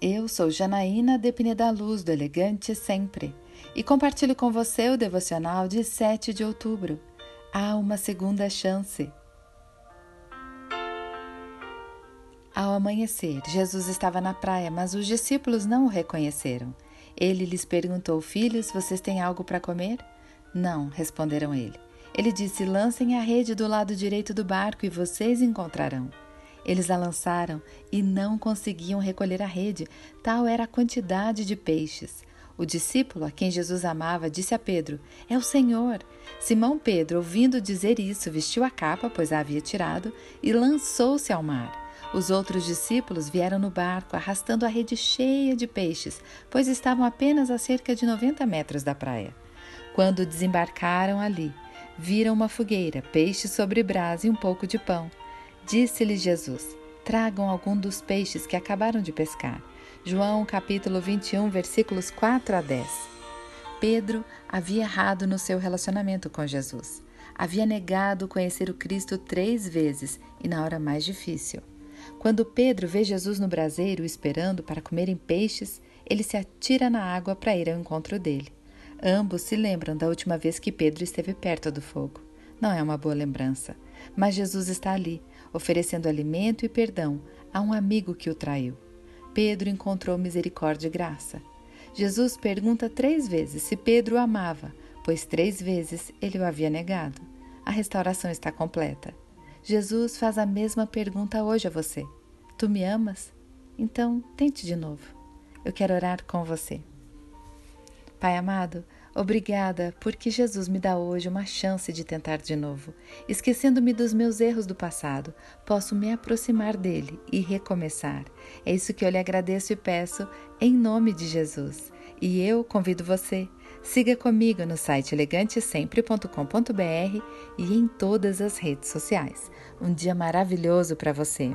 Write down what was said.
Eu sou Janaína de Pineda Luz, do Elegante Sempre, e compartilho com você o devocional de 7 de outubro. Há uma segunda chance. Ao amanhecer, Jesus estava na praia, mas os discípulos não o reconheceram. Ele lhes perguntou: Filhos, vocês têm algo para comer? Não, responderam ele. Ele disse: Lancem a rede do lado direito do barco e vocês encontrarão. Eles a lançaram e não conseguiam recolher a rede, tal era a quantidade de peixes. O discípulo a quem Jesus amava disse a Pedro: É o Senhor. Simão Pedro, ouvindo dizer isso, vestiu a capa, pois a havia tirado, e lançou-se ao mar. Os outros discípulos vieram no barco, arrastando a rede cheia de peixes, pois estavam apenas a cerca de 90 metros da praia. Quando desembarcaram ali, viram uma fogueira, peixe sobre brasa e um pouco de pão. Disse-lhe Jesus: Tragam algum dos peixes que acabaram de pescar. João capítulo 21, versículos 4 a 10. Pedro havia errado no seu relacionamento com Jesus. Havia negado conhecer o Cristo três vezes e na hora mais difícil. Quando Pedro vê Jesus no braseiro esperando para comerem peixes, ele se atira na água para ir ao encontro dele. Ambos se lembram da última vez que Pedro esteve perto do fogo. Não é uma boa lembrança, mas Jesus está ali, oferecendo alimento e perdão a um amigo que o traiu. Pedro encontrou misericórdia e graça. Jesus pergunta três vezes se Pedro o amava, pois três vezes ele o havia negado. A restauração está completa. Jesus faz a mesma pergunta hoje a você: Tu me amas? Então, tente de novo. Eu quero orar com você. Pai amado, Obrigada, porque Jesus me dá hoje uma chance de tentar de novo. Esquecendo-me dos meus erros do passado, posso me aproximar dele e recomeçar. É isso que eu lhe agradeço e peço em nome de Jesus. E eu convido você, siga comigo no site elegantesempre.com.br e em todas as redes sociais. Um dia maravilhoso para você.